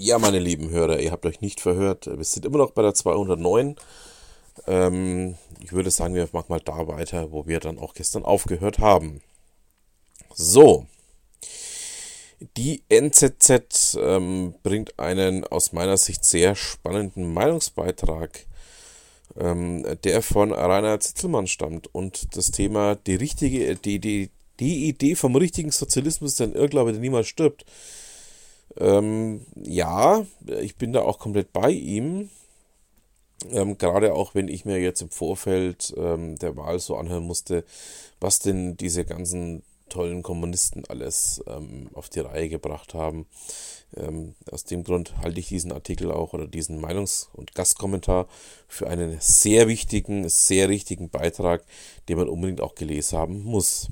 Ja, meine lieben Hörer, ihr habt euch nicht verhört. Wir sind immer noch bei der 209. Ähm, ich würde sagen, wir machen mal da weiter, wo wir dann auch gestern aufgehört haben. So. Die NZZ ähm, bringt einen aus meiner Sicht sehr spannenden Meinungsbeitrag, ähm, der von Rainer Zittelmann stammt und das Thema die richtige, die, die, die Idee vom richtigen Sozialismus, der Irrglaube, der niemals stirbt, ähm, ja, ich bin da auch komplett bei ihm. Ähm, gerade auch wenn ich mir jetzt im Vorfeld ähm, der Wahl so anhören musste, was denn diese ganzen tollen Kommunisten alles ähm, auf die Reihe gebracht haben. Ähm, aus dem Grund halte ich diesen Artikel auch oder diesen Meinungs- und Gastkommentar für einen sehr wichtigen, sehr richtigen Beitrag, den man unbedingt auch gelesen haben muss.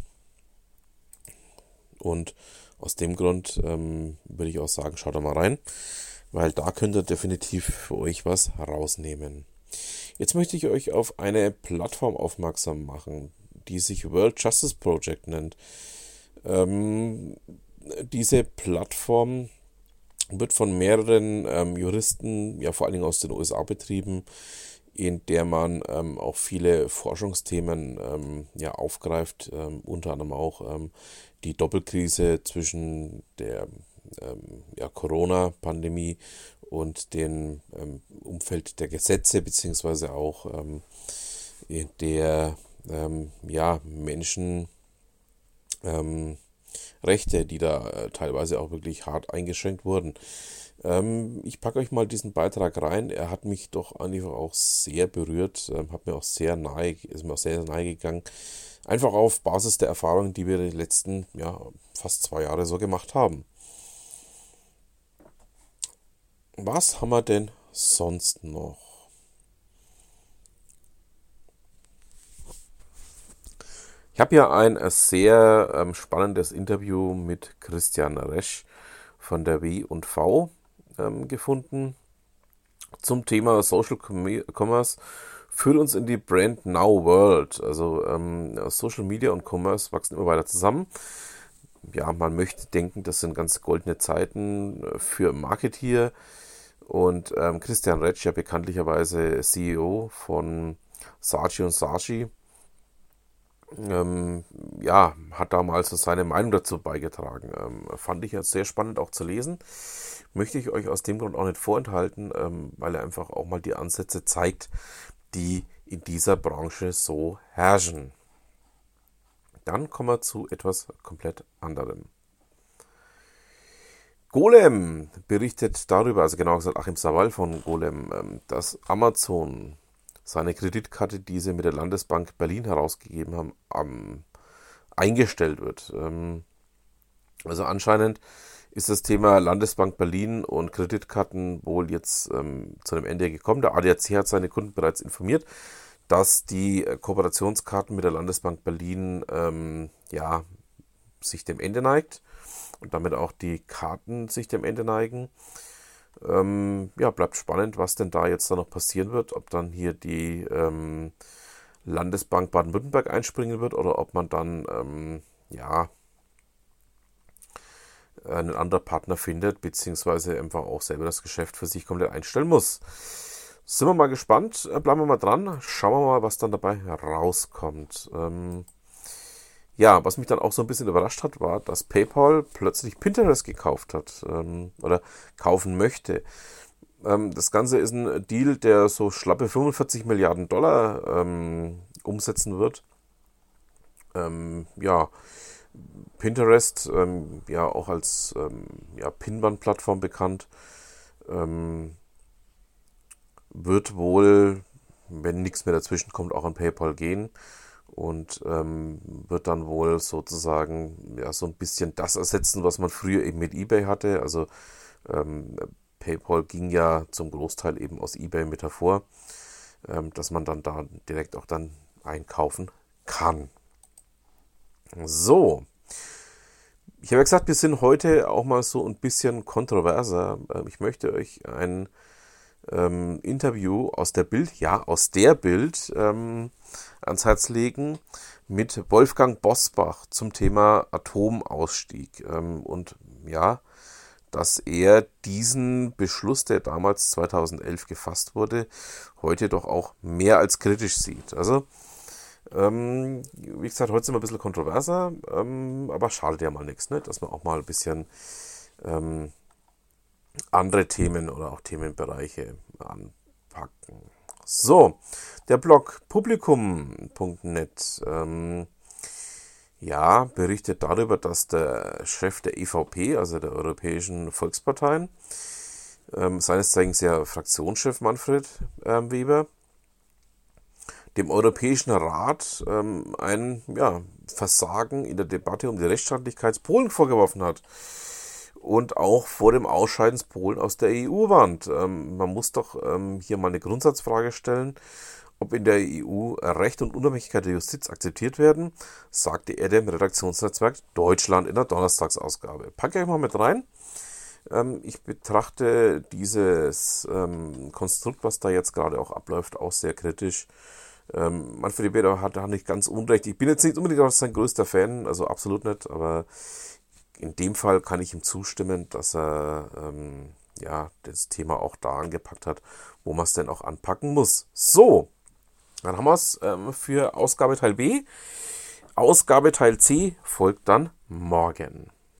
Und aus dem Grund ähm, würde ich auch sagen, schaut da mal rein, weil da könnt ihr definitiv für euch was rausnehmen. Jetzt möchte ich euch auf eine Plattform aufmerksam machen, die sich World Justice Project nennt. Ähm, diese Plattform wird von mehreren ähm, Juristen, ja vor allen Dingen aus den USA betrieben, in der man ähm, auch viele Forschungsthemen ähm, ja, aufgreift, ähm, unter anderem auch ähm, die Doppelkrise zwischen der ähm, ja, Corona-Pandemie und dem ähm, Umfeld der Gesetze, beziehungsweise auch der ja, Menschen Rechte, die da äh, teilweise auch wirklich hart eingeschränkt wurden. Ähm, ich packe euch mal diesen Beitrag rein. Er hat mich doch einfach auch sehr berührt, ähm, hat mir auch sehr nahe, ist mir auch sehr nahe gegangen. Einfach auf Basis der Erfahrungen, die wir die letzten ja, fast zwei Jahre so gemacht haben. Was haben wir denn sonst noch? Ich habe hier ein sehr ähm, spannendes Interview mit Christian Resch von der W und V ähm, gefunden zum Thema Social Commerce führt uns in die Brand Now World. Also ähm, Social Media und Commerce wachsen immer weiter zusammen. Ja, man möchte denken, das sind ganz goldene Zeiten äh, für Marketeer. Und ähm, Christian Retsch, ja bekanntlicherweise CEO von Saatchi und Saatchi, ähm, ja, hat damals seine Meinung dazu beigetragen. Ähm, fand ich jetzt sehr spannend auch zu lesen möchte ich euch aus dem Grund auch nicht vorenthalten, ähm, weil er einfach auch mal die Ansätze zeigt, die in dieser Branche so herrschen. Dann kommen wir zu etwas komplett anderem. Golem berichtet darüber, also genau gesagt Achim Sawal von Golem, ähm, dass Amazon seine Kreditkarte, die sie mit der Landesbank Berlin herausgegeben haben, eingestellt wird. Ähm, also anscheinend ist das Thema Landesbank Berlin und Kreditkarten wohl jetzt ähm, zu einem Ende gekommen. Der ADAC hat seine Kunden bereits informiert, dass die äh, Kooperationskarten mit der Landesbank Berlin ähm, ja, sich dem Ende neigt und damit auch die Karten sich dem Ende neigen. Ähm, ja, bleibt spannend, was denn da jetzt da noch passieren wird, ob dann hier die ähm, Landesbank Baden-Württemberg einspringen wird oder ob man dann ähm, ja einen anderen Partner findet, beziehungsweise einfach auch selber das Geschäft für sich komplett einstellen muss. Sind wir mal gespannt, äh, bleiben wir mal dran, schauen wir mal, was dann dabei rauskommt. Ähm, ja, was mich dann auch so ein bisschen überrascht hat, war, dass PayPal plötzlich Pinterest gekauft hat ähm, oder kaufen möchte. Ähm, das Ganze ist ein Deal, der so schlappe 45 Milliarden Dollar ähm, umsetzen wird. Ähm, ja, Pinterest, ähm, ja auch als ähm, ja, Pinwand-Plattform bekannt, ähm, wird wohl, wenn nichts mehr dazwischen kommt, auch an PayPal gehen und ähm, wird dann wohl sozusagen ja so ein bisschen das ersetzen, was man früher eben mit eBay hatte. Also ähm, PayPal ging ja zum Großteil eben aus eBay mit hervor, ähm, dass man dann da direkt auch dann einkaufen kann. So. Ich habe ja gesagt, wir sind heute auch mal so ein bisschen kontroverser. Ähm, ich möchte euch ein ähm, Interview aus der Bild, ja, aus der Bild ähm, ans Herz legen mit Wolfgang Bosbach zum Thema Atomausstieg. Ähm, und ja, dass er diesen Beschluss, der damals 2011 gefasst wurde, heute doch auch mehr als kritisch sieht. Also, ähm, wie gesagt, heute sind wir ein bisschen kontroverser, ähm, aber schadet ja mal nichts, ne? dass wir auch mal ein bisschen ähm, andere Themen oder auch Themenbereiche anpacken. So, der Blog publikum.net ähm, ja, berichtet darüber, dass der Chef der EVP, also der Europäischen Volksparteien, ähm, seines Zeichens ja Fraktionschef Manfred ähm, Weber, dem Europäischen Rat ähm, ein ja, Versagen in der Debatte um die Rechtsstaatlichkeit Polen vorgeworfen hat und auch vor dem Ausscheiden Polen aus der EU warnt. Ähm, man muss doch ähm, hier mal eine Grundsatzfrage stellen, ob in der EU Recht und Unabhängigkeit der Justiz akzeptiert werden, sagte er dem Redaktionsnetzwerk Deutschland in der Donnerstagsausgabe. Packe ich mal mit rein. Ähm, ich betrachte dieses ähm, Konstrukt, was da jetzt gerade auch abläuft, auch sehr kritisch. Ähm, Manfred Weber hat da nicht ganz unrecht. Ich bin jetzt nicht unbedingt auch sein größter Fan, also absolut nicht, aber in dem Fall kann ich ihm zustimmen, dass er ähm, ja das Thema auch da angepackt hat, wo man es denn auch anpacken muss. So, dann haben wir es ähm, für Ausgabe Teil B. Ausgabe Teil C folgt dann morgen.